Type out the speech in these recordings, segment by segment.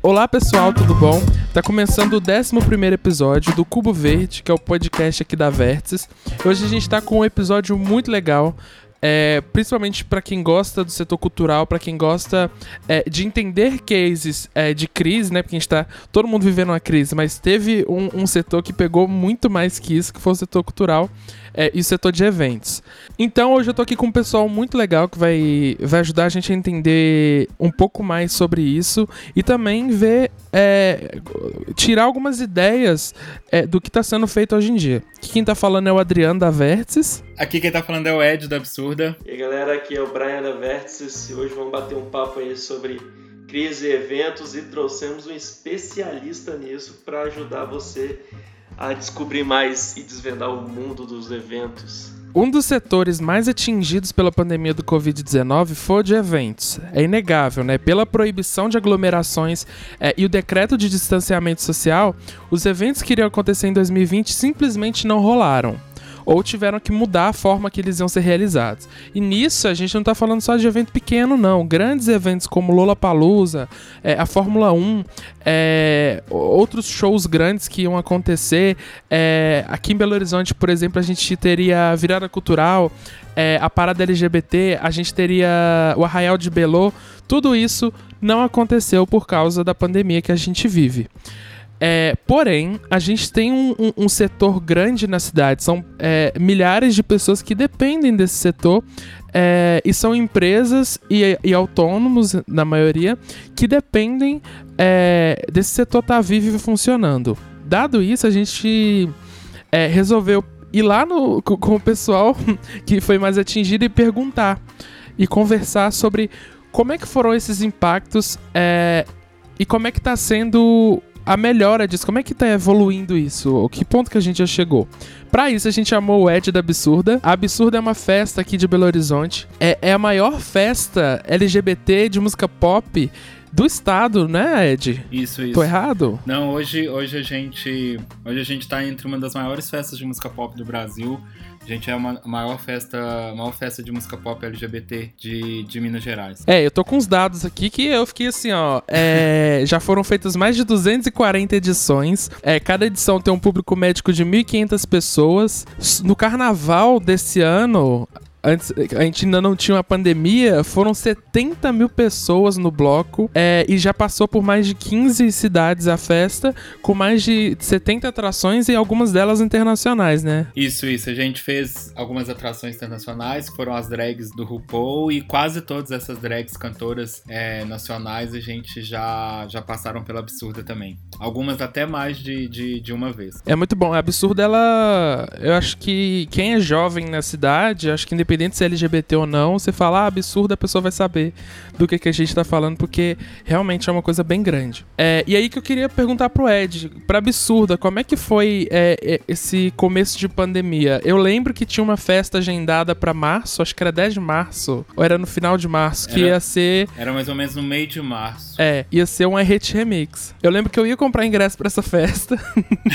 Olá pessoal, tudo bom? Tá começando o 11 episódio do Cubo Verde, que é o podcast aqui da Vértices. Hoje a gente tá com um episódio muito legal. É, principalmente para quem gosta do setor cultural, para quem gosta é, de entender cases é, de crise, né? Porque a gente tá todo mundo vivendo uma crise, mas teve um, um setor que pegou muito mais que isso, que foi o setor cultural é, e o setor de eventos. Então hoje eu tô aqui com um pessoal muito legal que vai, vai ajudar a gente a entender um pouco mais sobre isso e também ver, é, tirar algumas ideias é, do que está sendo feito hoje em dia. Quem tá falando é o Adriano da Vértices. Aqui quem tá falando é o Ed da Absurda. E aí galera, aqui é o Brian da Vértices e hoje vamos bater um papo aí sobre crise e eventos e trouxemos um especialista nisso para ajudar você a descobrir mais e desvendar o mundo dos eventos. Um dos setores mais atingidos pela pandemia do Covid-19 foi o de eventos. É inegável, né? Pela proibição de aglomerações é, e o decreto de distanciamento social, os eventos que iriam acontecer em 2020 simplesmente não rolaram ou tiveram que mudar a forma que eles iam ser realizados. E nisso a gente não está falando só de evento pequeno, não. Grandes eventos como Lollapalooza, é, a Fórmula 1, é, outros shows grandes que iam acontecer. É, aqui em Belo Horizonte, por exemplo, a gente teria a Virada Cultural, é, a Parada LGBT, a gente teria o Arraial de Belo. Tudo isso não aconteceu por causa da pandemia que a gente vive. É, porém, a gente tem um, um, um, setor grande na cidade, são é, milhares de pessoas que dependem desse setor é, e são empresas e, e, autônomos, na maioria, que dependem é, desse setor estar tá vivo e funcionando. Dado isso, a gente é, resolveu ir lá no, com, o pessoal que foi mais atingido e perguntar e conversar sobre como é que foram esses impactos é, e como é que está sendo a melhora disso. Como é que tá evoluindo isso? O que ponto que a gente já chegou? Para isso, a gente chamou o Ed da Absurda. A Absurda é uma festa aqui de Belo Horizonte. É, é a maior festa LGBT de música pop do estado, né, Ed? Isso, isso. Tô errado? Não, hoje, hoje a gente, hoje a gente tá entre uma das maiores festas de música pop do Brasil. Gente é uma maior festa, maior festa de música pop LGBT de, de Minas Gerais. É, eu tô com os dados aqui que eu fiquei assim, ó. É, já foram feitas mais de 240 edições. É, cada edição tem um público médico de 1.500 pessoas. No carnaval desse ano, antes, a gente ainda não tinha uma pandemia, foram 70 mil pessoas no bloco é, e já passou por mais de 15 cidades a festa, com mais de 70 atrações e algumas delas internacionais, né? Isso, isso. A gente fez algumas atrações internacionais, que foram as drags do RuPaul, e quase todas essas drags cantoras é, nacionais a gente já, já passaram pela Absurda também. Algumas até mais de, de, de uma vez. É muito bom. A Absurda, ela. Eu acho que quem é jovem na cidade, acho que independente se é LGBT ou não, você fala ah, absurdo, a pessoa vai saber do que, que a gente tá falando, porque realmente é uma coisa bem grande. É, e aí que eu queria perguntar pro Ed, pra absurda, como é que foi é, é esse começo de pandemia? Eu lembro que tinha uma festa agendada para março, acho que era 10 de março, ou era no final de março, que era, ia ser. Era mais ou menos no meio de março. É, ia ser um Hit Remix. Eu lembro que eu ia comprar ingresso para essa festa,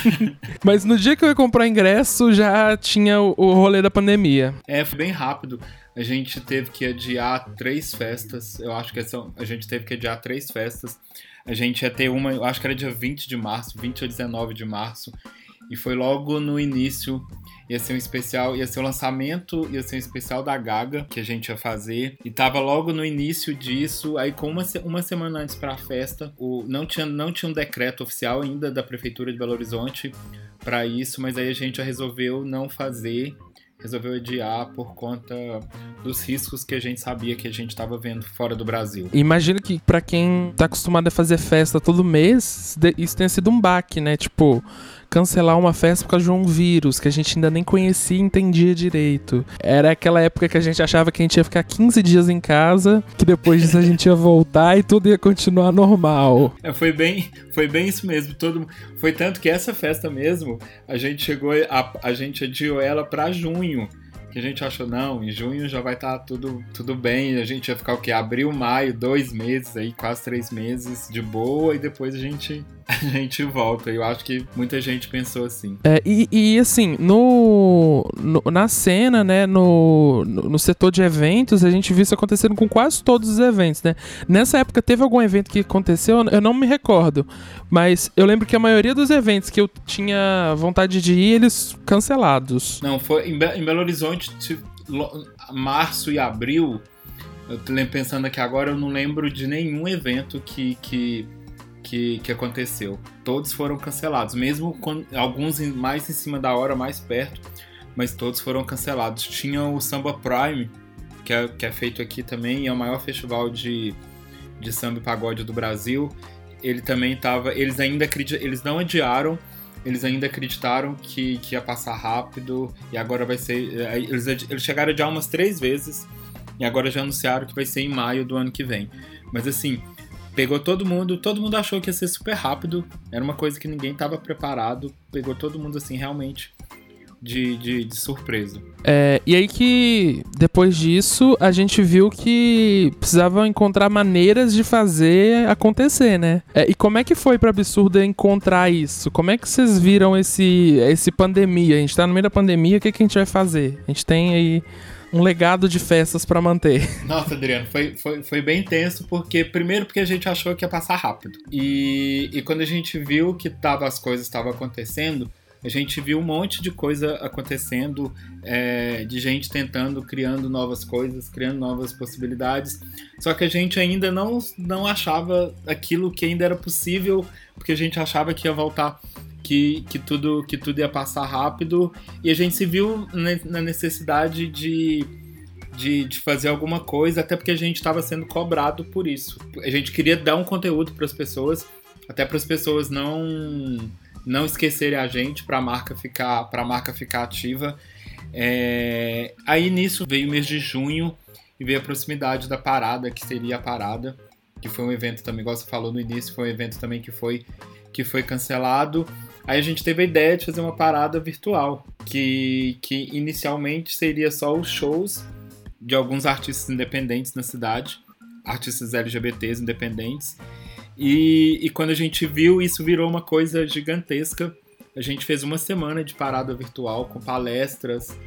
mas no dia que eu ia comprar ingresso já tinha o, o rolê da pandemia. É, foi bem rápido rápido. A gente teve que adiar três festas. Eu acho que a gente teve que adiar três festas. A gente ia ter uma, eu acho que era dia 20 de março, 20 ou 19 de março. E foi logo no início, ia ser um especial, ia ser o lançamento, ia ser um especial da Gaga que a gente ia fazer. E tava logo no início disso, aí com uma, uma semana antes para a festa, o, não, tinha, não tinha um decreto oficial ainda da Prefeitura de Belo Horizonte para isso, mas aí a gente já resolveu não fazer resolveu adiar por conta dos riscos que a gente sabia que a gente estava vendo fora do Brasil. Imagino que para quem tá acostumado a fazer festa todo mês, isso tenha sido um baque, né? Tipo, cancelar uma festa por causa de um vírus que a gente ainda nem conhecia e entendia direito. Era aquela época que a gente achava que a gente ia ficar 15 dias em casa, que depois disso a gente ia voltar e tudo ia continuar normal. É, foi bem, foi bem isso mesmo. Todo, foi tanto que essa festa mesmo, a gente chegou, a, a gente adiou ela para junho que a gente achou, não, em junho já vai estar tá tudo, tudo bem, a gente ia ficar o quê? Abril, maio, dois meses aí, quase três meses de boa, e depois a gente a gente volta. Eu acho que muita gente pensou assim. É, e, e assim, no, no, na cena, né, no, no, no, setor de eventos, a gente viu isso acontecendo com quase todos os eventos, né? Nessa época teve algum evento que aconteceu, eu não me recordo, mas eu lembro que a maioria dos eventos que eu tinha vontade de ir, eles cancelados. Não, foi em, Be em Belo Horizonte, março e abril, eu tô pensando aqui agora, eu não lembro de nenhum evento que, que, que, que aconteceu. Todos foram cancelados, mesmo com alguns mais em cima da hora, mais perto, mas todos foram cancelados. Tinha o Samba Prime, que é, que é feito aqui também, é o maior festival de, de samba e pagode do Brasil. Ele também estava. Eles ainda eles não adiaram, eles ainda acreditaram que, que ia passar rápido e agora vai ser. Eh, eles, eles chegaram adiar umas três vezes e agora já anunciaram que vai ser em maio do ano que vem. Mas assim, pegou todo mundo, todo mundo achou que ia ser super rápido, era uma coisa que ninguém estava preparado, pegou todo mundo assim realmente de, de, de surpresa. É, e aí que depois disso a gente viu que precisava encontrar maneiras de fazer acontecer, né? É, e como é que foi para Absurda encontrar isso? Como é que vocês viram esse, esse pandemia? A gente tá no meio da pandemia, o que, que a gente vai fazer? A gente tem aí um legado de festas para manter. Nossa, Adriano, foi, foi, foi bem tenso, porque primeiro porque a gente achou que ia passar rápido. E, e quando a gente viu que tava, as coisas estavam acontecendo, a gente viu um monte de coisa acontecendo, é, de gente tentando, criando novas coisas, criando novas possibilidades. Só que a gente ainda não, não achava aquilo que ainda era possível, porque a gente achava que ia voltar que, que, tudo, que tudo ia passar rápido e a gente se viu na necessidade de, de, de fazer alguma coisa, até porque a gente estava sendo cobrado por isso. A gente queria dar um conteúdo para as pessoas, até para as pessoas não não esquecerem a gente, para a marca ficar para a marca ficar ativa. É... Aí nisso veio o mês de junho e veio a proximidade da parada, que seria a parada, que foi um evento também, igual você falou no início, foi um evento também que foi que foi cancelado. Aí a gente teve a ideia de fazer uma parada virtual, que, que inicialmente seria só os shows de alguns artistas independentes na cidade, artistas LGBTs independentes. E, e quando a gente viu, isso virou uma coisa gigantesca. A gente fez uma semana de parada virtual com palestras,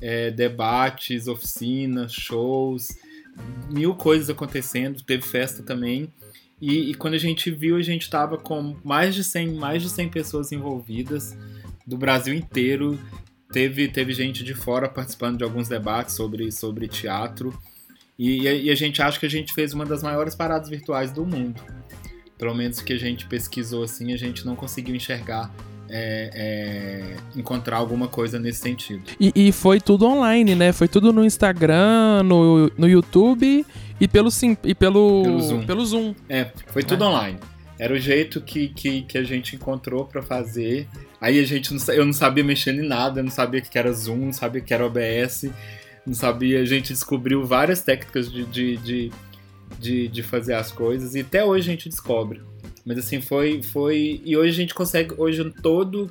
é, debates, oficinas, shows, mil coisas acontecendo. Teve festa também. E, e, quando a gente viu, a gente estava com mais de 100, mais de 100 pessoas envolvidas do Brasil inteiro. Teve, teve gente de fora participando de alguns debates sobre, sobre teatro. E, e a gente acha que a gente fez uma das maiores paradas virtuais do mundo. Pelo menos que a gente pesquisou assim, a gente não conseguiu enxergar é, é, encontrar alguma coisa nesse sentido. E, e, foi tudo online, né? Foi tudo no Instagram, no, no YouTube e pelo, sim, e pelo, pelo, Zoom. pelo Zoom. É, foi tudo é. online. Era o jeito que, que, que a gente encontrou para fazer. Aí a gente não, eu não sabia mexer em nada, não sabia o que era Zoom, não sabia o que era OBS, não sabia. A gente descobriu várias técnicas de, de, de, de, de fazer as coisas e até hoje a gente descobre. Mas assim, foi. foi e hoje a gente consegue. Hoje todo.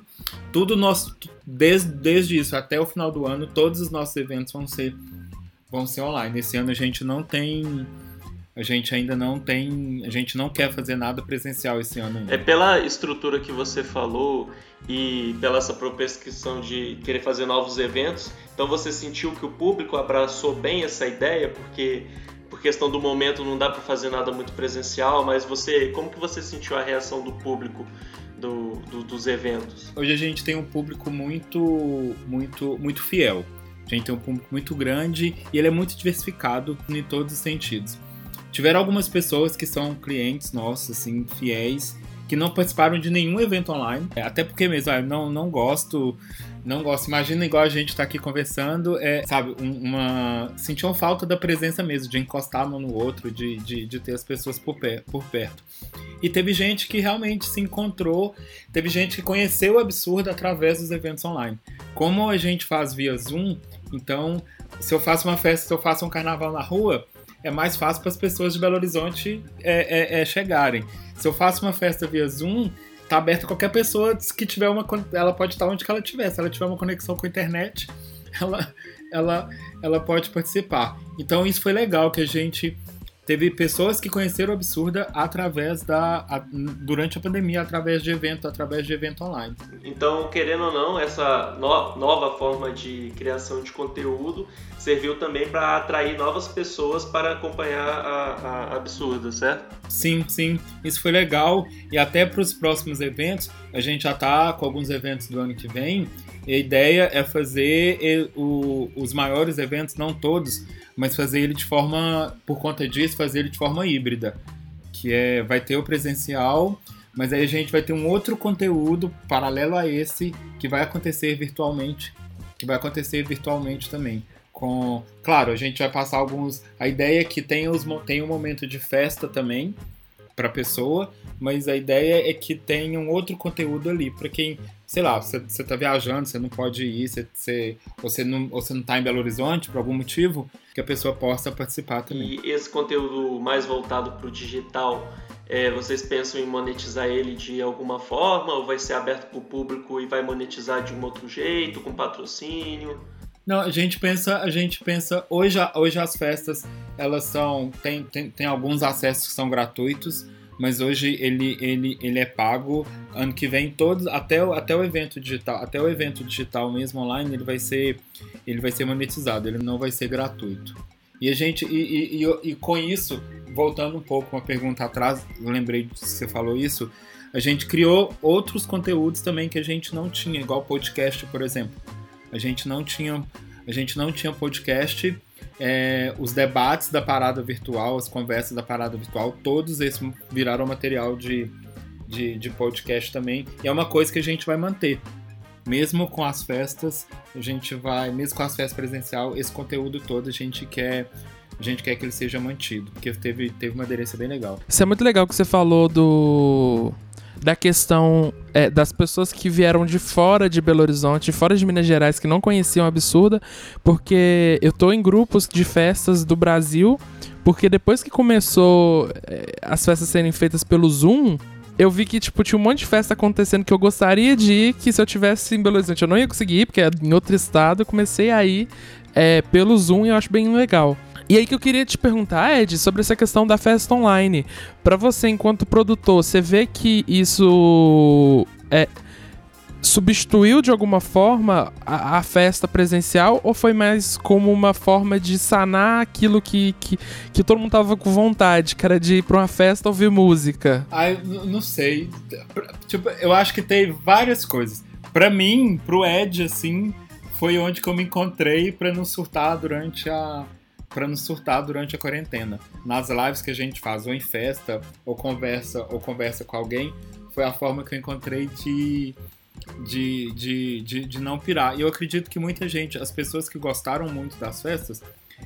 Tudo nosso. Desde, desde isso até o final do ano, todos os nossos eventos vão ser, vão ser online. Esse ano a gente não tem. A gente ainda não tem. A gente não quer fazer nada presencial esse ano. Ainda. É pela estrutura que você falou e pela essa propensão de querer fazer novos eventos. Então você sentiu que o público abraçou bem essa ideia, porque por questão do momento não dá para fazer nada muito presencial, mas você, como que você sentiu a reação do público do, do, dos eventos? Hoje a gente tem um público muito, muito, muito fiel. A gente tem um público muito grande e ele é muito diversificado em todos os sentidos. Tiveram algumas pessoas que são clientes nossos, assim, fiéis, que não participaram de nenhum evento online. É, até porque mesmo, ah, não, não gosto, não gosto. Imagina igual a gente tá aqui conversando, é, sabe, uma. Sentiam falta da presença mesmo, de encostar um no outro, de, de, de ter as pessoas por, por perto. E teve gente que realmente se encontrou, teve gente que conheceu o absurdo através dos eventos online. Como a gente faz via Zoom, então, se eu faço uma festa, se eu faço um carnaval na rua, é mais fácil para as pessoas de Belo Horizonte é, é, é, chegarem. Se eu faço uma festa via Zoom, tá aberto a qualquer pessoa que tiver uma. Ela pode estar onde ela estiver. Se ela tiver uma conexão com a internet, ela, ela, ela pode participar. Então isso foi legal que a gente teve pessoas que conheceram o Absurda através da a, durante a pandemia, através de evento, através de evento online. Então, querendo ou não, essa no, nova forma de criação de conteúdo serviu também para atrair novas pessoas para acompanhar a, a Absurda, certo? Sim, sim, isso foi legal e até para os próximos eventos, a gente já está com alguns eventos do ano que vem. A ideia é fazer o, os maiores eventos, não todos, mas fazer ele de forma, por conta disso, fazer ele de forma híbrida, que é vai ter o presencial, mas aí a gente vai ter um outro conteúdo paralelo a esse que vai acontecer virtualmente, que vai acontecer virtualmente também. Com, claro, a gente vai passar alguns. A ideia é que tem, os, um momento de festa também para a pessoa, mas a ideia é que tenha um outro conteúdo ali para quem sei lá, você, você tá viajando, você não pode ir, você, você, você, não, ou você não tá em Belo Horizonte por algum motivo, que a pessoa possa participar também. E esse conteúdo mais voltado para o digital, é, vocês pensam em monetizar ele de alguma forma, ou vai ser aberto para o público e vai monetizar de um outro jeito, com patrocínio? Não, a gente pensa, a gente pensa, hoje, hoje as festas, elas são, tem, tem, tem alguns acessos que são gratuitos, mas hoje ele, ele, ele é pago. Ano que vem todos até o, até o evento digital, até o evento digital mesmo online, ele vai ser ele vai ser monetizado, ele não vai ser gratuito. E a gente e, e, e, e com isso, voltando um pouco uma pergunta atrás, eu lembrei que você falou isso, a gente criou outros conteúdos também que a gente não tinha, igual podcast, por exemplo. A gente não tinha a gente não tinha podcast é, os debates da parada virtual, as conversas da parada virtual, todos esses viraram material de, de, de, podcast também. E é uma coisa que a gente vai manter. Mesmo com as festas, a gente vai, mesmo com as festas presencial, esse conteúdo todo a gente quer a gente quer que ele seja mantido, porque teve, teve uma aderência bem legal. Isso é muito legal que você falou do da questão é, das pessoas que vieram de fora de Belo Horizonte, fora de Minas Gerais, que não conheciam Absurda, porque eu tô em grupos de festas do Brasil, porque depois que começou é, as festas serem feitas pelo Zoom, eu vi que, tipo, tinha um monte de festa acontecendo que eu gostaria de ir, que se eu tivesse em Belo Horizonte eu não ia conseguir ir, porque é em outro estado, eu comecei a ir é, pelo Zoom e eu acho bem legal. E aí que eu queria te perguntar, Ed, sobre essa questão da festa online. Para você, enquanto produtor, você vê que isso é, substituiu de alguma forma a, a, festa presencial ou foi mais como uma forma de sanar aquilo que, que, que todo mundo tava com vontade, era de ir pra uma festa ouvir música? Ah, não sei. Tipo, eu acho que tem várias coisas. Para mim, pro Ed, assim, foi onde que eu me encontrei para não surtar durante a para nos surtar durante a quarentena. Nas lives que a gente faz, ou em festa, ou conversa, ou conversa com alguém, foi a forma que eu encontrei de, de, de, de, de não pirar. E eu acredito que muita gente, as pessoas que gostaram muito das festas,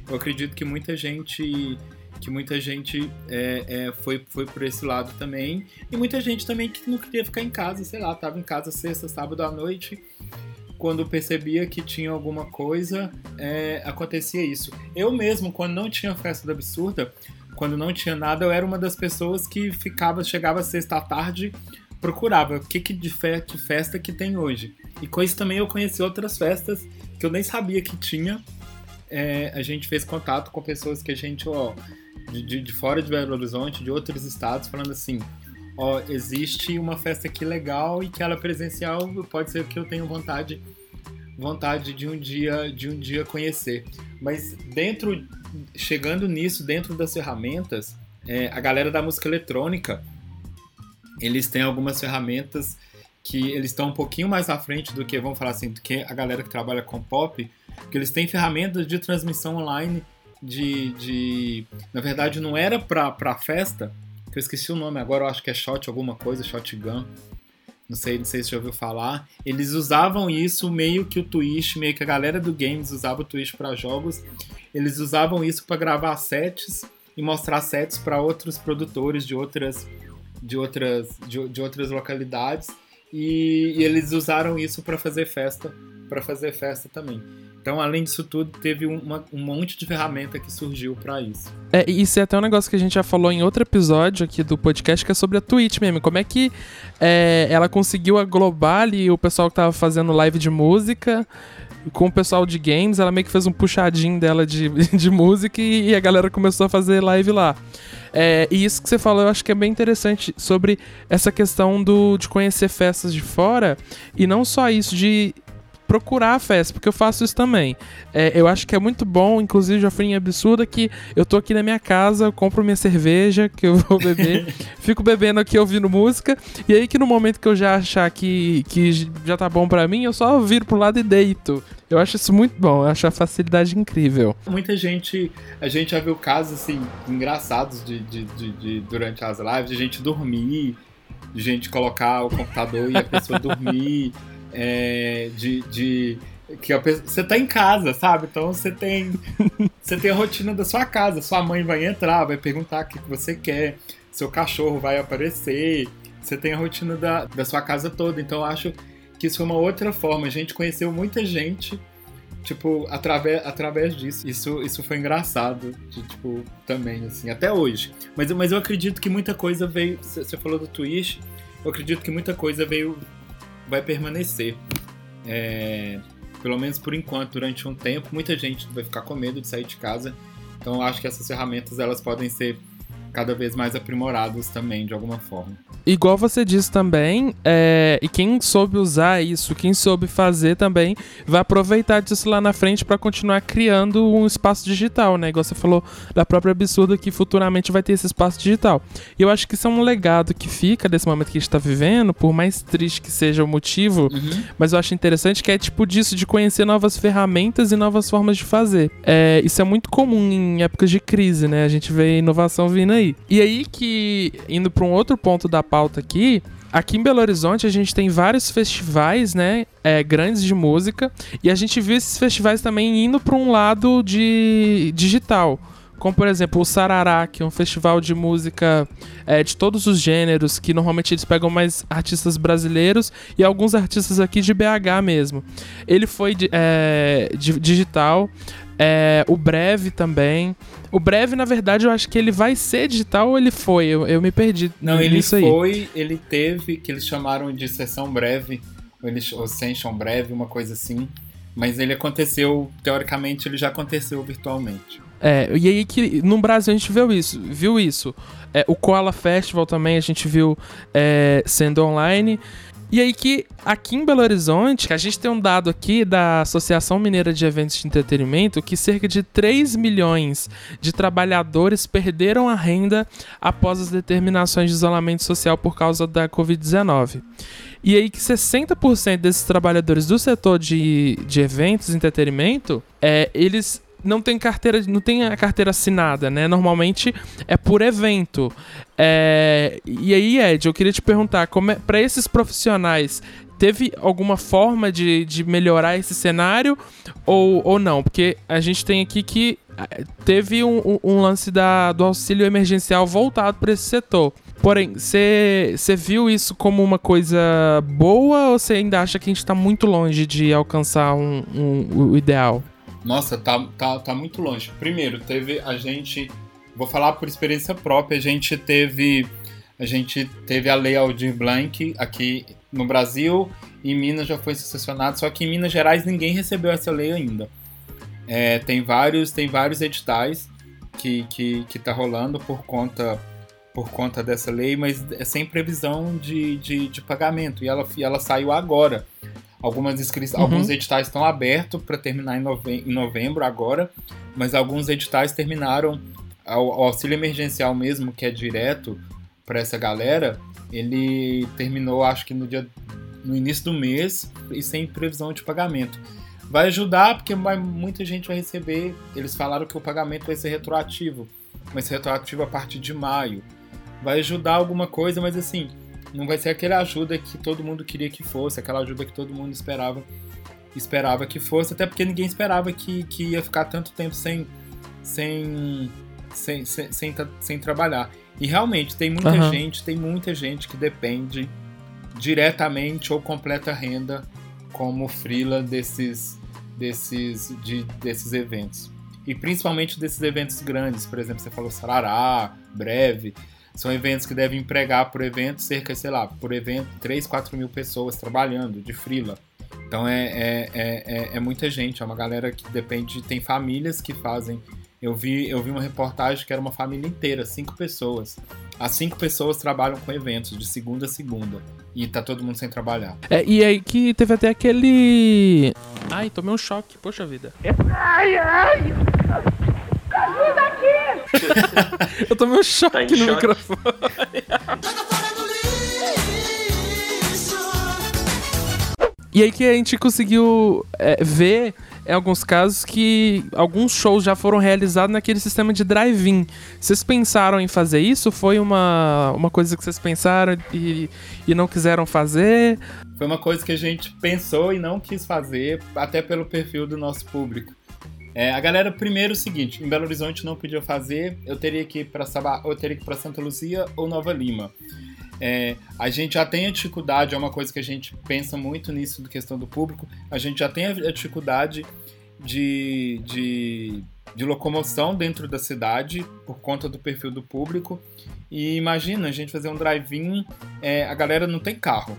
eu acredito que muita gente que muita gente é, é, foi, foi por esse lado também. E muita gente também que não queria ficar em casa, sei lá, tava em casa sexta, sábado à noite quando percebia que tinha alguma coisa, é, acontecia isso. Eu mesmo, quando não tinha festa da absurda, quando não tinha nada, eu era uma das pessoas que ficava, chegava sexta à tarde, procurava o que, que de fe que festa que tem hoje. E com isso também eu conheci outras festas que eu nem sabia que tinha. É, a gente fez contato com pessoas que a gente, ó, de, de fora de Belo Horizonte, de outros estados, falando assim: ó, existe uma festa aqui legal e que ela é presencial, pode ser que eu tenha vontade vontade de um dia de um dia conhecer. Mas dentro chegando nisso, dentro das ferramentas, é, a galera da música eletrônica, eles têm algumas ferramentas que eles estão um pouquinho mais à frente do que, vamos falar assim, do que a galera que trabalha com pop, que eles têm ferramentas de transmissão online de, de na verdade não era para festa, que eu esqueci o nome agora, eu acho que é Shot alguma coisa, Shotgun. Não sei, não sei se já ouviu falar. Eles usavam isso meio que o Twitch, meio que a galera do games usava o Twitch para jogos. Eles usavam isso para gravar sets e mostrar sets para outros produtores de outras de outras de, de outras localidades e, e eles usaram isso para fazer festa, para fazer festa também. Então, além disso tudo, teve uma, um monte de ferramenta que surgiu para isso. É, isso é até um negócio que a gente já falou em outro episódio aqui do podcast, que é sobre a Twitch mesmo. Como é que é, ela conseguiu aglobar ali o pessoal que tava fazendo live de música com o pessoal de games, ela meio que fez um puxadinho dela de, de música e, e a galera começou a fazer live lá. É, e isso que você falou, eu acho que é bem interessante sobre essa questão do, de conhecer festas de fora e não só isso de procurar a festa, porque eu faço isso também. É, eu acho que é muito bom, inclusive já fui em absurda que eu tô aqui na minha casa, eu compro minha cerveja que eu vou beber, fico bebendo aqui ouvindo música, e aí que no momento que eu já achar que, que já tá bom para mim, eu só viro pro lado e deito. Eu acho isso muito bom, eu acho a facilidade incrível. Muita gente, a gente já viu casos assim, engraçados de, de, de, de durante as lives, de gente dormir, de gente colocar o computador e a pessoa dormir é, de, de que pessoa, você tá em casa, sabe? Então você tem você tem a rotina da sua casa. Sua mãe vai entrar, vai perguntar o que você quer, seu cachorro vai aparecer. Você tem a rotina da, da sua casa toda. Então eu acho que isso foi uma outra forma. A gente conheceu muita gente, tipo, através, através disso. Isso, isso foi engraçado, de, tipo, também, assim, até hoje. Mas, mas eu acredito que muita coisa veio. Você falou do Twitch, eu acredito que muita coisa veio vai permanecer. É, pelo menos por enquanto, durante um tempo, muita gente vai ficar com medo de sair de casa. Então, acho que essas ferramentas elas podem ser cada vez mais aprimoradas também, de alguma forma. Igual você disse também, é, e quem soube usar isso, quem soube fazer também, vai aproveitar disso lá na frente para continuar criando um espaço digital, né? Igual você falou da própria absurda que futuramente vai ter esse espaço digital. E eu acho que isso é um legado que fica desse momento que a gente tá vivendo, por mais triste que seja o motivo, uhum. mas eu acho interessante que é tipo disso, de conhecer novas ferramentas e novas formas de fazer. É, isso é muito comum em épocas de crise, né? A gente vê inovação vindo aí. E aí que, indo para um outro ponto da pauta aqui, aqui em Belo Horizonte a gente tem vários festivais, né, é, grandes de música, e a gente viu esses festivais também indo para um lado de digital. Como, por exemplo, o Sarará, que é um festival de música é, de todos os gêneros, que normalmente eles pegam mais artistas brasileiros e alguns artistas aqui de BH mesmo. Ele foi é, digital, é, o Breve também. O Breve, na verdade, eu acho que ele vai ser digital ou ele foi? Eu, eu me perdi. Não, ele foi, ele teve, que eles chamaram de sessão breve, ou, eles, ou session breve, uma coisa assim. Mas ele aconteceu, teoricamente, ele já aconteceu virtualmente. É, e aí que no Brasil a gente viu isso, viu isso. É, o Koala Festival também a gente viu é, sendo online. E aí que aqui em Belo Horizonte, a gente tem um dado aqui da Associação Mineira de Eventos de Entretenimento que cerca de 3 milhões de trabalhadores perderam a renda após as determinações de isolamento social por causa da Covid-19. E aí que 60% desses trabalhadores do setor de, de eventos e entretenimento, é, eles não tem carteira, não tem a carteira assinada, né? Normalmente é por evento. É, e aí, Ed, eu queria te perguntar, como é, para esses profissionais, teve alguma forma de, de melhorar esse cenário ou, ou não? Porque a gente tem aqui que é, teve um, um lance da, do auxílio emergencial voltado para esse setor. Porém, você viu isso como uma coisa boa ou você ainda acha que a gente está muito longe de alcançar um, um, o ideal? Nossa, tá, tá, tá muito longe. Primeiro, teve a gente. Vou falar por experiência própria, a gente teve. A gente teve a Lei Aldir Blanc aqui no Brasil, em Minas já foi secessionado, só que em Minas Gerais ninguém recebeu essa lei ainda. É, tem vários tem vários editais que, que, que tá rolando por conta por conta dessa lei, mas é sem previsão de, de, de pagamento. E ela, ela saiu agora. Algumas inscrições, uhum. alguns editais estão abertos para terminar em, nove, em novembro agora, mas alguns editais terminaram o auxílio emergencial mesmo, que é direto para essa galera, ele terminou acho que no dia no início do mês e sem previsão de pagamento. Vai ajudar porque vai, muita gente vai receber. Eles falaram que o pagamento vai ser retroativo, mas retroativo a partir de maio. Vai ajudar alguma coisa, mas assim, não vai ser aquela ajuda que todo mundo queria que fosse, aquela ajuda que todo mundo esperava esperava que fosse, até porque ninguém esperava que, que ia ficar tanto tempo sem, sem, sem, sem, sem, sem trabalhar. E realmente tem muita uhum. gente, tem muita gente que depende diretamente ou completa renda como frila desses, desses, de, desses eventos. E principalmente desses eventos grandes, por exemplo, você falou Sarará, Breve, são eventos que devem empregar por evento cerca, sei lá, por evento 3, 4 mil pessoas trabalhando de frila. Então é, é, é, é, muita gente, é uma galera que depende, tem famílias que fazem. Eu vi, eu vi uma reportagem que era uma família inteira, cinco pessoas. As cinco pessoas trabalham com eventos de segunda a segunda. E tá todo mundo sem trabalhar. É, e aí que teve até aquele. Ai, tomei um choque, poxa vida. Ai, ai! Ajuda aqui! eu tomei um choque tá no choque. microfone. E aí que a gente conseguiu é, ver em alguns casos que alguns shows já foram realizados naquele sistema de drive-in. Vocês pensaram em fazer isso? Foi uma, uma coisa que vocês pensaram e, e não quiseram fazer? Foi uma coisa que a gente pensou e não quis fazer, até pelo perfil do nosso público. É, a galera, primeiro, o seguinte: em Belo Horizonte não podia fazer, eu teria que ir para eu teria que ir para Santa Luzia ou Nova Lima. É, a gente já tem a dificuldade, é uma coisa que a gente pensa muito nisso, da questão do público, a gente já tem a dificuldade de, de, de locomoção dentro da cidade por conta do perfil do público. E imagina a gente fazer um drive-in, é, a galera não tem carro,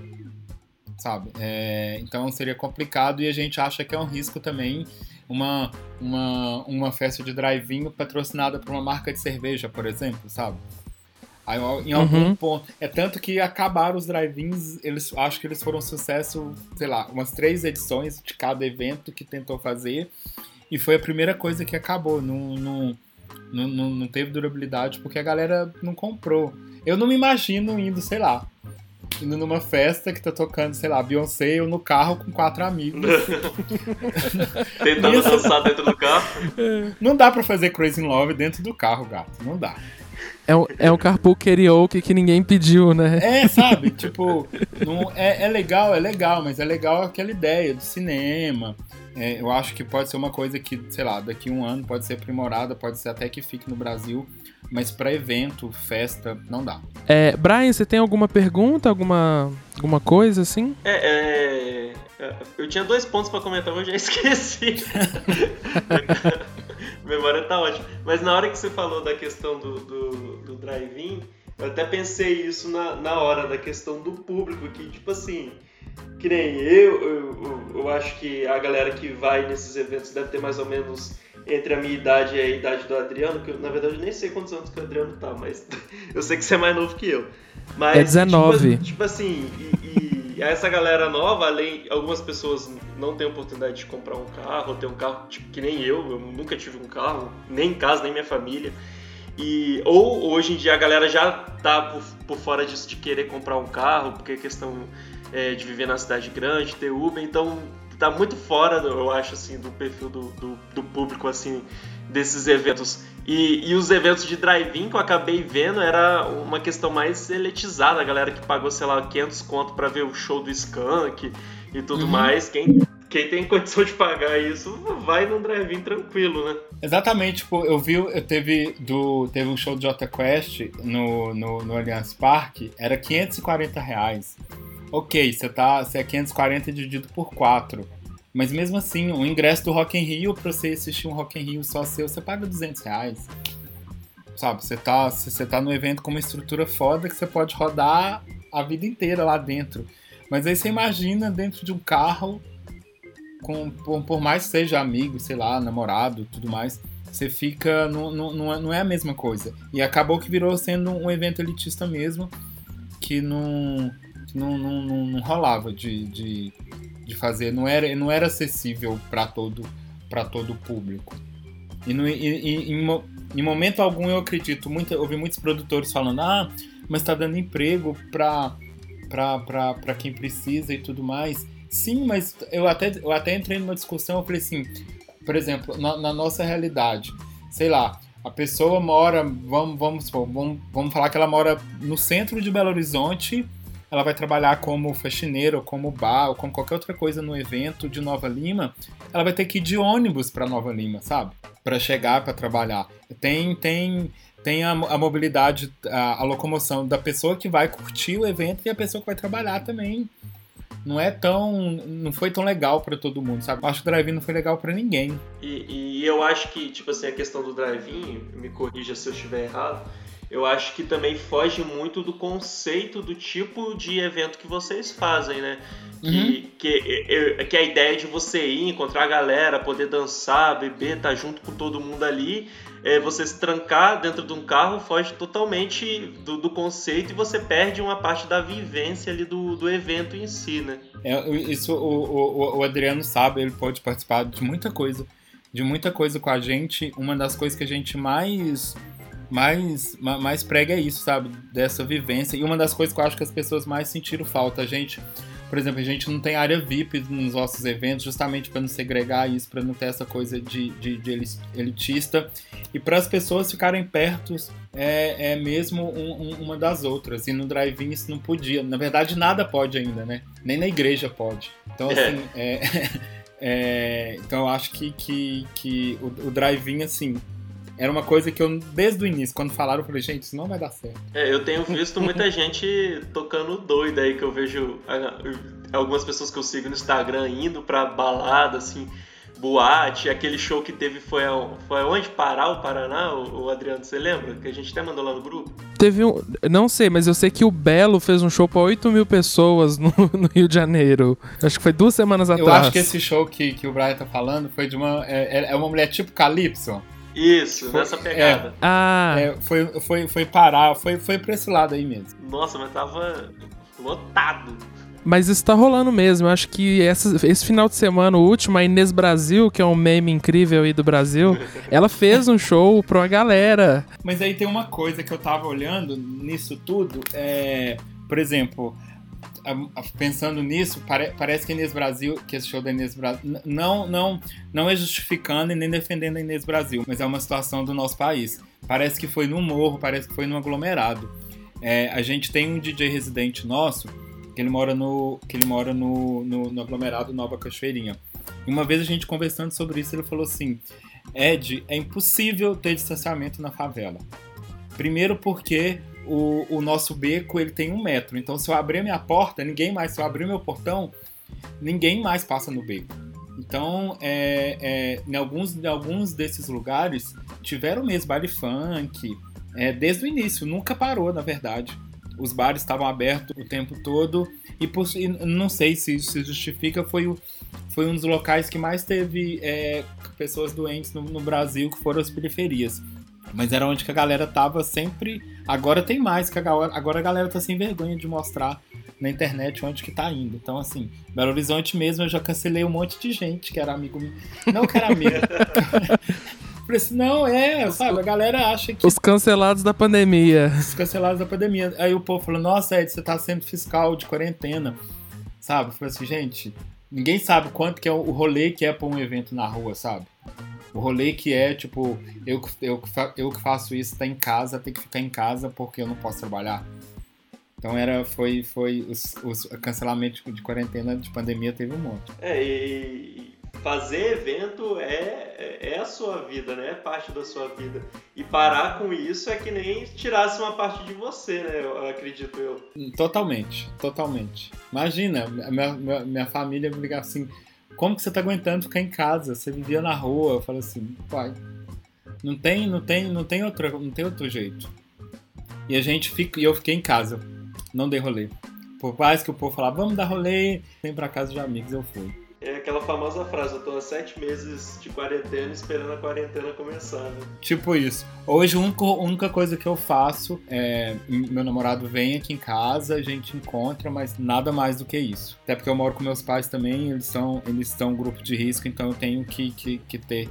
sabe? É, então seria complicado e a gente acha que é um risco também uma, uma, uma festa de drive-in patrocinada por uma marca de cerveja, por exemplo, sabe? Aí, em algum uhum. ponto. É tanto que acabaram os drive-ins, eles acho que eles foram um sucesso, sei lá, umas três edições de cada evento que tentou fazer. E foi a primeira coisa que acabou. Não, não, não, não teve durabilidade porque a galera não comprou. Eu não me imagino indo, sei lá, indo numa festa que tá tocando, sei lá, Beyoncé ou no carro com quatro amigos. Tentando dançar dentro do carro. Não dá pra fazer Crazy Love dentro do carro, gato. Não dá. É um, é um carpool karaoke que ninguém pediu, né? É, sabe? tipo, não, é, é legal, é legal, mas é legal aquela ideia do cinema. É, eu acho que pode ser uma coisa que, sei lá, daqui a um ano pode ser aprimorada, pode ser até que fique no Brasil, mas para evento, festa, não dá. É, Brian, você tem alguma pergunta, alguma, alguma coisa assim? É, é, é eu tinha dois pontos para comentar, mas eu já esqueci. memória tá ótima. Mas na hora que você falou da questão do, do, do drive-in, eu até pensei isso na, na hora, da questão do público, que tipo assim, que nem eu, eu, eu, acho que a galera que vai nesses eventos deve ter mais ou menos entre a minha idade e a idade do Adriano, que eu, na verdade eu nem sei quantos anos que o Adriano tá, mas eu sei que você é mais novo que eu. Mas, é 19. Tipo, tipo assim, e, e e essa galera nova, além. Algumas pessoas não têm oportunidade de comprar um carro, ou ter um carro tipo, que nem eu, eu nunca tive um carro, nem em casa, nem minha família. E, ou hoje em dia a galera já tá por, por fora disso de querer comprar um carro, porque é questão é, de viver na cidade grande, ter Uber, então tá muito fora, eu acho, assim, do perfil do, do, do público, assim, desses eventos. E, e os eventos de drive-in que eu acabei vendo era uma questão mais elitizada, a galera que pagou, sei lá, 500 conto para ver o show do Skank e tudo uhum. mais. Quem, quem tem condição de pagar isso vai no drive-in tranquilo, né? Exatamente, tipo, eu vi, eu teve, do, teve um show do Jota Quest no, no, no Allianz Parque, era 540 reais. Ok, você tá, você é 540 dividido por 4. Mas mesmo assim, o ingresso do Rock in Rio, pra você assistir um Rock in Rio só seu, você paga 200 reais. Sabe, você tá, você tá no evento com uma estrutura foda que você pode rodar a vida inteira lá dentro. Mas aí você imagina dentro de um carro, com, por, por mais que seja amigo, sei lá, namorado tudo mais, você fica. Não, não, é, não é a mesma coisa. E acabou que virou sendo um evento elitista mesmo, que não, não, não, não, não rolava de, de de fazer, não era, não era acessível para todo para todo o público. E, no, e, e em, em, momento algum eu acredito, muito, ouvi muitos produtores falando, ah, mas está dando emprego para para quem precisa e tudo mais. Sim, mas eu até, eu até entrei numa discussão, eu falei assim, por exemplo, na, na nossa realidade, sei lá, a pessoa mora, vamos, vamos, vamos, vamos falar que ela mora no centro de Belo Horizonte ela vai trabalhar como faxineira, ou como bar, ou como qualquer outra coisa no evento de Nova Lima, ela vai ter que ir de ônibus para Nova Lima, sabe? Para chegar para trabalhar. Tem tem tem a, a mobilidade, a, a, locomoção da pessoa que vai curtir o evento e a pessoa que vai trabalhar também. Não é tão. Não foi tão legal para todo mundo, sabe? Eu acho que o drive-in não foi legal para ninguém. E, e, eu acho que, tipo assim, a questão do drive-in, me corrija se eu estiver errado, eu acho que também foge muito do conceito do tipo de evento que vocês fazem, né? Que, uhum. que, que a ideia de você ir, encontrar a galera, poder dançar, beber, estar tá junto com todo mundo ali, é, você se trancar dentro de um carro foge totalmente do, do, conceito e você perde uma parte da vivência ali do, do evento em si, né? É, isso o, o, o Adriano sabe, ele pode participar de muita coisa, de muita coisa com a gente. Uma das coisas que a gente mais mais, mais prega é isso, sabe? Dessa vivência. E uma das coisas que eu acho que as pessoas mais sentiram falta, a gente por exemplo, a gente não tem área VIP nos nossos eventos, justamente para não segregar isso, para não ter essa coisa de, de, de elitista. E para as pessoas ficarem perto é, é mesmo um, um, uma das outras. E no drive-in isso não podia. Na verdade, nada pode ainda, né? Nem na igreja pode. Então, é. assim, é, é, então eu acho que, que, que o, o drive-in, assim, era uma coisa que eu, desde o início, quando falaram, eu falei, gente, isso não vai dar certo. É, eu tenho visto muita gente tocando doida aí, que eu vejo algumas pessoas que eu sigo no Instagram indo pra balada, assim, boate. Aquele show que teve foi, foi onde? Pará, o Paraná, o, o Adriano, você lembra? Que a gente até mandou lá no grupo. Teve um. Não sei, mas eu sei que o Belo fez um show pra 8 mil pessoas no, no Rio de Janeiro. Acho que foi duas semanas atrás. Eu acho que esse show que, que o Brian tá falando foi de uma. É, é uma mulher tipo Calypso. Isso, foi, nessa pegada. É, ah. É, foi, foi, foi parar, foi, foi pra esse lado aí mesmo. Nossa, mas tava lotado. Mas isso tá rolando mesmo. Eu acho que essa, esse final de semana, o último, a Inês Brasil, que é um meme incrível aí do Brasil, ela fez um show pra uma galera. Mas aí tem uma coisa que eu tava olhando nisso tudo. É, por exemplo, pensando nisso, pare, parece que Inês Brasil, que esse show da Inês Brasil, não, não, não é justificando e nem defendendo a Inês Brasil, mas é uma situação do nosso país. Parece que foi num morro, parece que foi num aglomerado. É, a gente tem um DJ residente nosso, que ele mora no, que ele mora no, no, no aglomerado Nova Cachoeirinha. E uma vez a gente conversando sobre isso, ele falou assim: Ed, é impossível ter distanciamento na favela. Primeiro porque o, o nosso beco ele tem um metro. Então, se eu abrir minha porta, ninguém mais. Se eu abrir meu portão, ninguém mais passa no beco. Então, é, é, em, alguns, em alguns desses lugares, tiveram mesmo baile funk, é, desde o início, nunca parou, na verdade. Os bares estavam abertos o tempo todo e, por, e não sei se isso se justifica, foi, o, foi um dos locais que mais teve é, pessoas doentes no, no Brasil, que foram as periferias. Mas era onde que a galera tava sempre. Agora tem mais, que agora a galera tá sem vergonha de mostrar na internet onde que tá indo. Então, assim, Belo Horizonte mesmo eu já cancelei um monte de gente que era amigo. Não que era amigo. Falei assim, não, é, sabe, a galera acha que. Os cancelados da pandemia. Os cancelados da pandemia. Aí o povo falou, nossa, Ed, você tá sendo fiscal de quarentena. Sabe? Eu falei assim, gente, ninguém sabe quanto que é o rolê que é pra um evento na rua, sabe? O rolê que é, tipo, eu, eu, eu que faço isso, tá em casa, tem que ficar em casa porque eu não posso trabalhar. Então era, foi, foi os, os cancelamento de quarentena de pandemia teve um monte. É, e fazer evento é, é a sua vida, né? É parte da sua vida. E parar com isso é que nem tirasse uma parte de você, né? Eu acredito eu. Totalmente, totalmente. Imagina, minha, minha, minha família me ligar assim, como que você tá aguentando ficar em casa? Você vivia na rua. Eu falo assim, pai, não tem, não tem, não tem outro, não tem outro jeito. E a gente fica, e eu fiquei em casa, não dei rolê. Por mais que o povo falava, vamos dar rolê, vem pra casa de amigos, eu fui. Aquela famosa frase, eu tô há sete meses de quarentena esperando a quarentena começar, né? Tipo isso. Hoje a única, única coisa que eu faço é. Meu namorado vem aqui em casa, a gente encontra, mas nada mais do que isso. Até porque eu moro com meus pais também, eles são, eles são um grupo de risco, então eu tenho que, que, que ter,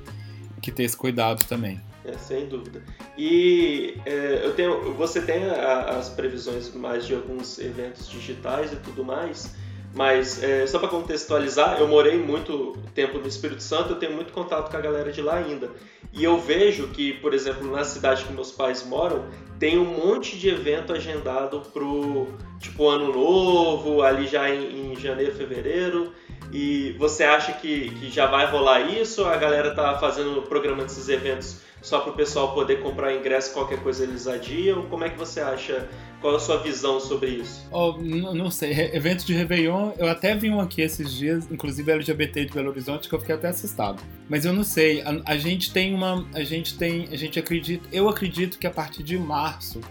que ter esse cuidado também. É, sem dúvida. E é, eu tenho, você tem a, as previsões mais de alguns eventos digitais e tudo mais. Mas é, só para contextualizar, eu morei muito tempo no Espírito Santo, eu tenho muito contato com a galera de lá ainda. E eu vejo que, por exemplo, na cidade que meus pais moram, tem um monte de evento agendado pro tipo ano novo, ali já em, em janeiro, fevereiro. E você acha que, que já vai rolar isso? A galera tá fazendo programa desses eventos só para o pessoal poder comprar ingresso, qualquer coisa eles adiam? Como é que você acha? Qual a sua visão sobre isso? Oh, não sei, evento de Réveillon, eu até vi um aqui esses dias, inclusive LGBT de Belo Horizonte, que eu fiquei até assustado. Mas eu não sei, a, a gente tem uma. A gente tem. A gente acredita. Eu acredito que a partir de março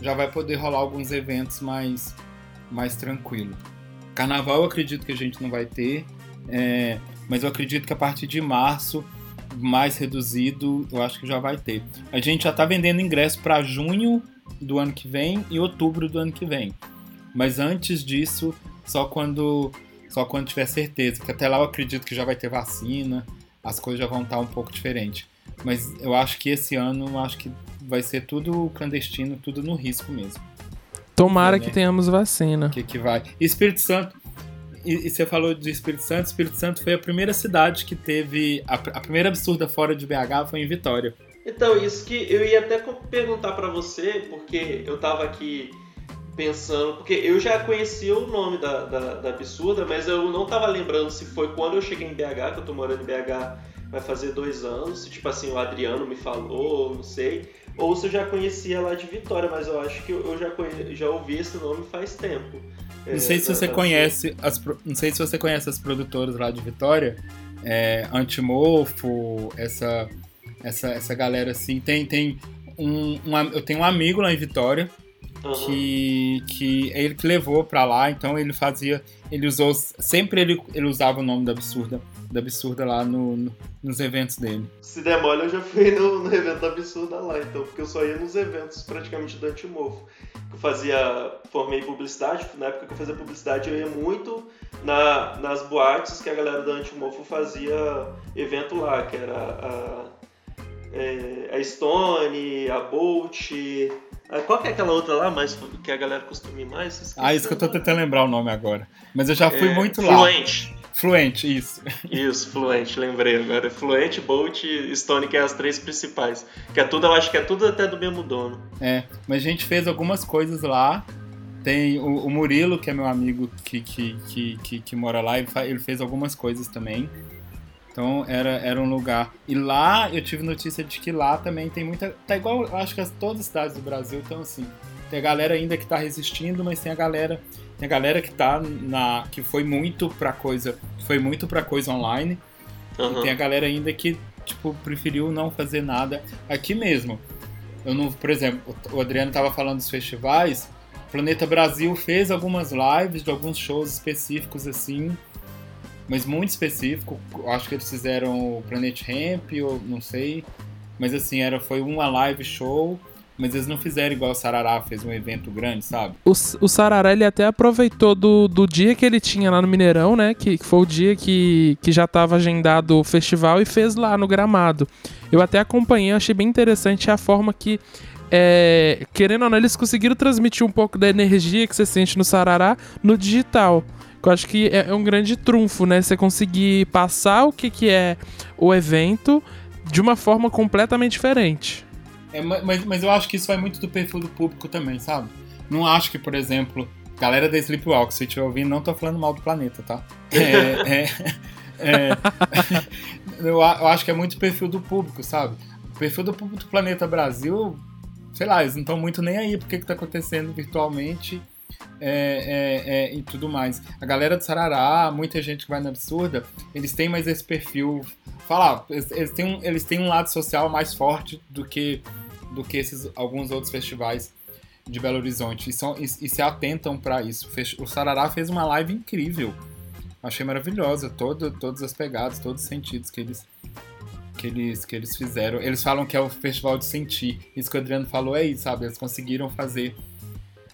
já vai poder rolar alguns eventos mais, mais tranquilo. Carnaval eu acredito que a gente não vai ter. É, mas eu acredito que a partir de março mais reduzido, eu acho que já vai ter. A gente já está vendendo ingresso para junho do ano que vem e outubro do ano que vem. Mas antes disso, só quando só quando tiver certeza, porque até lá eu acredito que já vai ter vacina, as coisas já vão estar um pouco diferentes. Mas eu acho que esse ano, acho que vai ser tudo clandestino, tudo no risco mesmo. Tomara que tenhamos vacina. Que que vai. Espírito Santo, e, e, você falou de Espírito Santo. Espírito Santo foi a primeira cidade que teve. A, a, primeira absurda fora de BH foi em Vitória. Então, isso que eu ia até perguntar para você, porque eu tava aqui pensando. Porque eu já conhecia o nome da, da, da, absurda, mas eu não tava lembrando se foi quando eu cheguei em BH, que eu tô morando em BH vai fazer dois anos. Se, tipo assim, o Adriano me falou, não sei. Ou se eu já conhecia lá de Vitória, mas eu acho que eu já, conhe... já ouvi esse nome faz tempo. Não sei se você conhece as, não sei se você conhece as produtoras lá de Vitória, é, Antimorfo, essa, essa, essa galera assim. Tem, tem um, um, eu tenho um amigo lá em Vitória uhum. que, que ele que levou pra lá, então ele fazia, ele usou, sempre ele, ele usava o nome da Absurda, da Absurda lá no, no nos eventos dele. Se der mole, eu já fui no, no evento da Absurda lá, então, porque eu só ia nos eventos praticamente do Antimorfo eu fazia, formei publicidade, na época que eu fazia publicidade eu ia muito na, nas boates que a galera da Antimorfo fazia evento lá, que era a, é, a Stone, a Bolt, qual que é aquela outra lá, mas que a galera costuma ir mais? Ah, isso que eu tô tentando lembrar o nome agora. Mas eu já fui é, muito lá. Fluente. Fluente, isso. Isso, Fluente, lembrei agora. Fluente, Bolt e Stone, que é as três principais. Que é tudo, eu acho que é tudo até do mesmo dono. É, mas a gente fez algumas coisas lá. Tem o, o Murilo, que é meu amigo que, que, que, que, que mora lá, ele fez algumas coisas também. Então era, era um lugar. E lá eu tive notícia de que lá também tem muita. Tá igual, acho que todas as cidades do Brasil estão assim. Tem a galera ainda que tá resistindo, mas tem a galera tem a galera que tá na. que foi muito pra coisa. Foi muito pra coisa online. Uhum. E tem a galera ainda que, tipo, preferiu não fazer nada aqui mesmo. Eu não, por exemplo, o Adriano tava falando dos festivais. Planeta Brasil fez algumas lives de alguns shows específicos assim, mas muito específico. Acho que eles fizeram o Planet Ramp, ou não sei. Mas assim, era, foi uma live show mas eles não fizeram igual o Sarará fez um evento grande, sabe? O, o Sarará, ele até aproveitou do, do dia que ele tinha lá no Mineirão, né? Que, que foi o dia que, que já estava agendado o festival e fez lá no gramado. Eu até acompanhei, achei bem interessante a forma que é, querendo ou não, eles conseguiram transmitir um pouco da energia que você sente no Sarará no digital. Eu acho que é, é um grande trunfo, né? Você conseguir passar o que, que é o evento de uma forma completamente diferente. É, mas, mas eu acho que isso vai muito do perfil do público também, sabe? Não acho que, por exemplo, galera da Sleepwalk, se estiver ouvindo, não tô falando mal do planeta, tá? É, é, é, eu, eu, acho que é muito perfil do público, sabe? O perfil do público do Planeta Brasil, sei lá, eles não estão muito nem aí porque que tá acontecendo virtualmente é, é, é, e tudo mais. A galera do Sarará, muita gente que vai na Absurda, eles têm mais esse perfil. Falar, eles, eles, têm um, eles têm um lado social mais forte do que do que esses alguns outros festivais de Belo Horizonte e, são, e, e se atentam para isso. O Sarará fez uma live incrível. Achei maravilhosa, todo, todas as pegadas, todos os sentidos que eles, que eles, que eles fizeram. Eles falam que é o festival de sentir. Isso que o Adriano falou é isso, sabe? Eles conseguiram fazer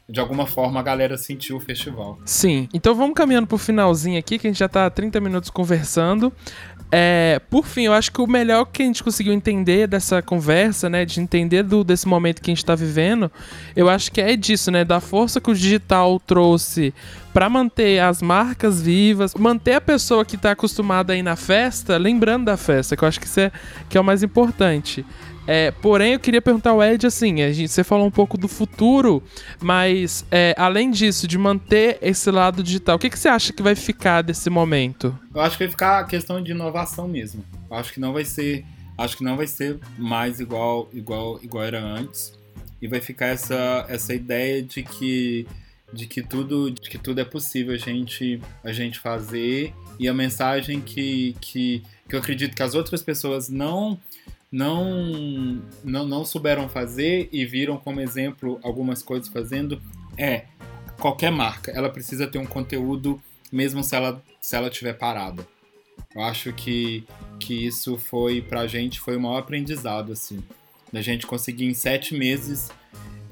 de alguma forma a galera sentiu o festival. Sim. Então vamos caminhando pro finalzinho aqui, que a gente já tá há 30 minutos conversando. É, por fim, eu acho que o melhor que a gente conseguiu entender dessa conversa, né, de entender do, desse momento que a gente está vivendo, eu acho que é disso, né, da força que o digital trouxe para manter as marcas vivas, manter a pessoa que está acostumada a ir na festa, lembrando da festa, que eu acho que isso é, que é o mais importante. É, porém, eu queria perguntar ao Ed assim: gente, você falou um pouco do futuro, mas é, além disso, de manter esse lado digital, o que, que você acha que vai ficar desse momento? Eu acho que vai ficar a questão de inovação mesmo. Eu acho que não vai ser. Acho que não vai ser mais igual igual igual era antes e vai ficar essa essa ideia de que de que tudo de que tudo é possível a gente a gente fazer e a mensagem que, que, que eu acredito que as outras pessoas não não, não não souberam fazer e viram como exemplo algumas coisas fazendo é qualquer marca. Ela precisa ter um conteúdo mesmo se ela se ela estiver parada. Eu acho que que isso foi pra gente foi o maior aprendizado assim. Da gente conseguir em sete meses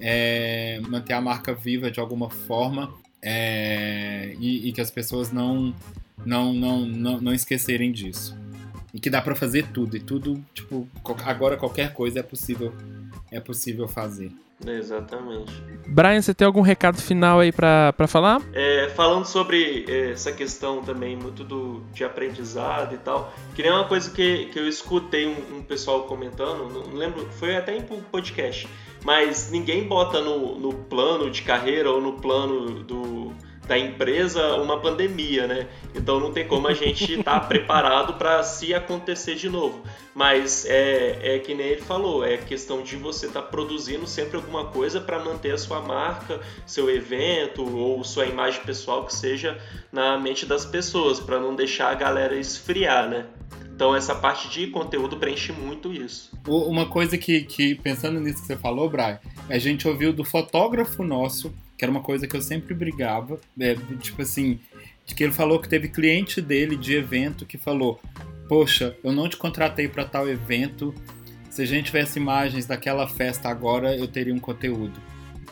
é, manter a marca viva de alguma forma é, e, e, que as pessoas não, não, não, não, não esquecerem disso. E que dá para fazer tudo, e tudo, tipo, agora qualquer coisa é possível, é possível fazer. Exatamente. Brian, você tem algum recado final aí para falar? É, falando sobre é, essa questão também muito do, de aprendizado e tal, que nem uma coisa que, que eu escutei um, um pessoal comentando, não lembro, foi até em um podcast, mas ninguém bota no, no plano de carreira ou no plano do da empresa uma pandemia, né? Então não tem como a gente estar tá preparado para se acontecer de novo. Mas é, é que nem ele falou, é questão de você estar tá produzindo sempre alguma coisa para manter a sua marca, seu evento ou sua imagem pessoal que seja na mente das pessoas, para não deixar a galera esfriar, né? Então essa parte de conteúdo preenche muito isso. Uma coisa que, que pensando nisso que você falou, Brian, a gente ouviu do fotógrafo nosso que era uma coisa que eu sempre brigava. É, tipo assim, de que ele falou que teve cliente dele de evento que falou: Poxa, eu não te contratei para tal evento. Se a gente tivesse imagens daquela festa agora, eu teria um conteúdo.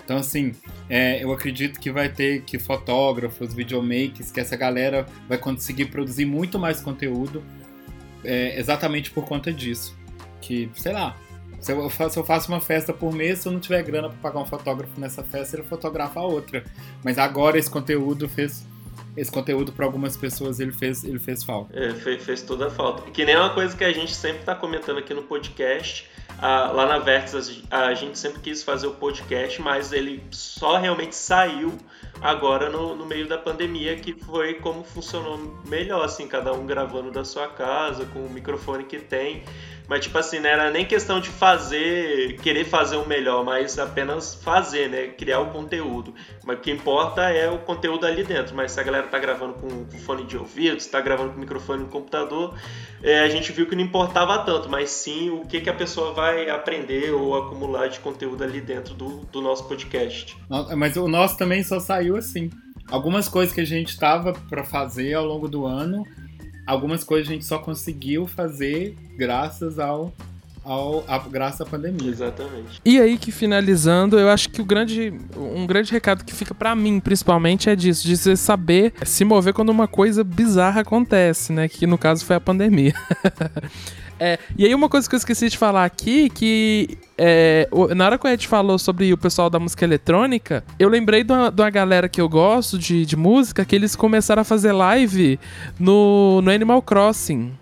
Então, assim, é, eu acredito que vai ter que fotógrafos, videomakers, que essa galera vai conseguir produzir muito mais conteúdo é, exatamente por conta disso. Que, sei lá, se eu, faço, eu faço uma festa por mês, se eu não tiver grana para pagar um fotógrafo nessa festa, ele fotografa outra. Mas agora esse conteúdo fez. Esse conteúdo para algumas pessoas ele fez, ele fez falta. É, fez, fez toda a falta. Que nem uma coisa que a gente sempre está comentando aqui no podcast. Lá na Vertus a gente sempre quis fazer o podcast, mas ele só realmente saiu agora no, no meio da pandemia, que foi como funcionou melhor, assim, cada um gravando da sua casa, com o microfone que tem. Mas, tipo assim, não era nem questão de fazer, querer fazer o melhor, mas apenas fazer, né? Criar o conteúdo. Mas o que importa é o conteúdo ali dentro. Mas se a galera tá gravando com, fone de ouvido, se tá gravando com microfone no computador, é, a gente viu que não importava tanto, mas sim o que, que a pessoa vai aprender ou acumular de conteúdo ali dentro do, do nosso podcast. Mas o nosso também só saiu assim. Algumas coisas que a gente tava para fazer ao longo do ano algumas coisas a gente só conseguiu fazer graças ao ao, a, graças à pandemia. Exatamente. E aí que finalizando, eu acho que o grande, um grande recado que fica para mim, principalmente, é disso, de você saber se mover quando uma coisa bizarra acontece, né? Que no caso foi a pandemia. É, e aí uma coisa que eu esqueci de falar aqui, que é, na hora que o Ed falou sobre o pessoal da música eletrônica, eu lembrei de uma, de uma galera que eu gosto de, de música, que eles começaram a fazer live no, no Animal Crossing,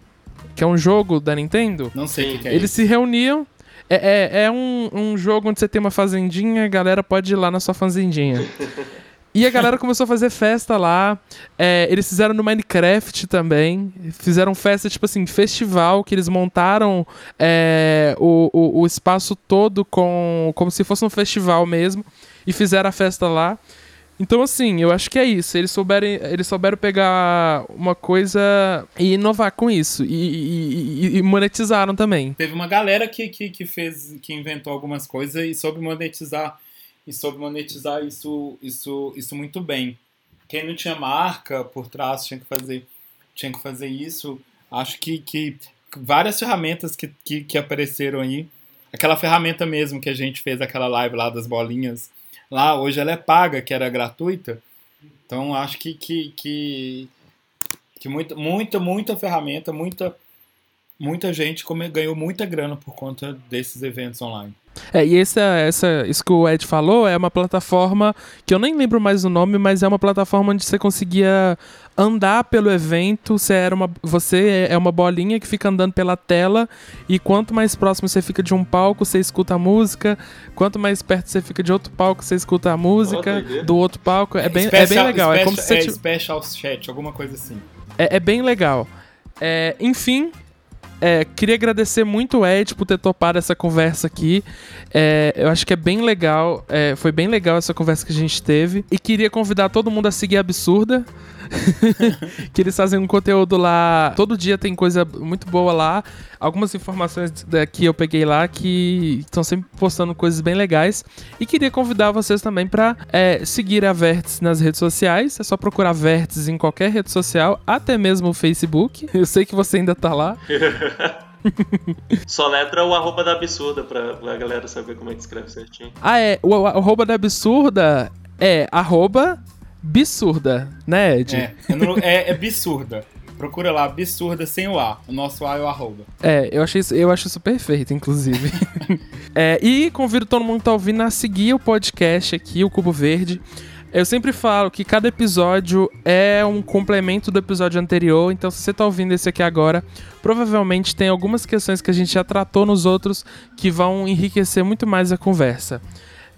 que é um jogo da Nintendo. Não sei o que, é Eles isso. se reuniam... É, é, é um, um jogo onde você tem uma fazendinha, a galera pode ir lá na sua fazendinha. E a galera começou a fazer festa lá. É, eles fizeram no Minecraft também. Fizeram festa, tipo assim, festival, que eles montaram é, o, o, o, espaço todo com como se fosse um festival mesmo. E fizeram a festa lá. Então, assim, eu acho que é isso. Eles souberam, eles souberam pegar uma coisa e inovar com isso. E, e, e, monetizaram também. Teve uma galera que, que, que fez, que inventou algumas coisas e soube monetizar e soube monetizar isso, isso, isso muito bem. Quem não tinha marca por trás tinha que fazer, tinha que fazer isso. Acho que, que várias ferramentas que, que, que apareceram aí, aquela ferramenta mesmo que a gente fez aquela live lá das bolinhas, lá hoje ela é paga, que era gratuita. Então acho que, que, que, que muita, muita, muita ferramenta, muita, muita gente ganhou muita grana por conta desses eventos online. É, e essa, essa, isso que o Ed falou é uma plataforma que eu nem lembro mais o nome, mas é uma plataforma onde você conseguia andar pelo evento. Você, era uma, você é uma bolinha que fica andando pela tela, e quanto mais próximo você fica de um palco, você escuta a música. Quanto mais perto você fica de outro palco, você escuta a música oh, do outro palco. É bem, special, é bem legal. Special, é como se é special chat, alguma coisa assim. É, é bem legal. É, enfim, é, queria agradecer muito o Ed por ter topado essa conversa aqui. É, eu acho que é bem legal, é, foi bem legal essa conversa que a gente teve. E queria convidar todo mundo a seguir a Absurda. que eles fazem um conteúdo lá. Todo dia tem coisa muito boa lá. Algumas informações que eu peguei lá que estão sempre postando coisas bem legais. E queria convidar vocês também para é, seguir a Vértice nas redes sociais. É só procurar Vértice em qualquer rede social, até mesmo o Facebook. Eu sei que você ainda tá lá. Só letra o arroba da absurda pra, pra galera saber como é que escreve certinho. Ah, é. O, o arroba da absurda é arroba Bissurda, né, Ed? É, é, é absurda. Procura lá, absurda sem o A. O nosso A é o arroba. É, eu, achei isso, eu acho isso perfeito, inclusive. é, e convido todo mundo que tá ouvindo a seguir o podcast aqui, o Cubo Verde. Eu sempre falo que cada episódio é um complemento do episódio anterior, então se você tá ouvindo esse aqui agora, provavelmente tem algumas questões que a gente já tratou nos outros que vão enriquecer muito mais a conversa.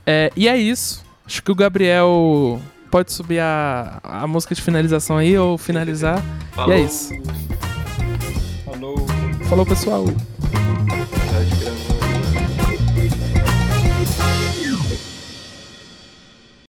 É, e é isso. Acho que o Gabriel pode subir a, a música de finalização aí ou finalizar. Falou. E é isso. Falou. Falou, pessoal.